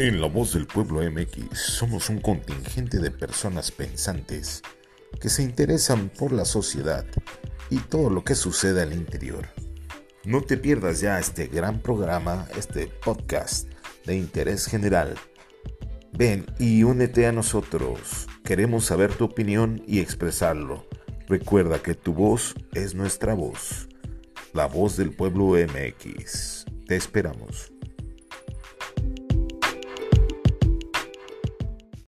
En La Voz del Pueblo MX somos un contingente de personas pensantes que se interesan por la sociedad y todo lo que sucede al interior. No te pierdas ya este gran programa, este podcast de interés general. Ven y únete a nosotros. Queremos saber tu opinión y expresarlo. Recuerda que tu voz es nuestra voz. La voz del pueblo MX. Te esperamos.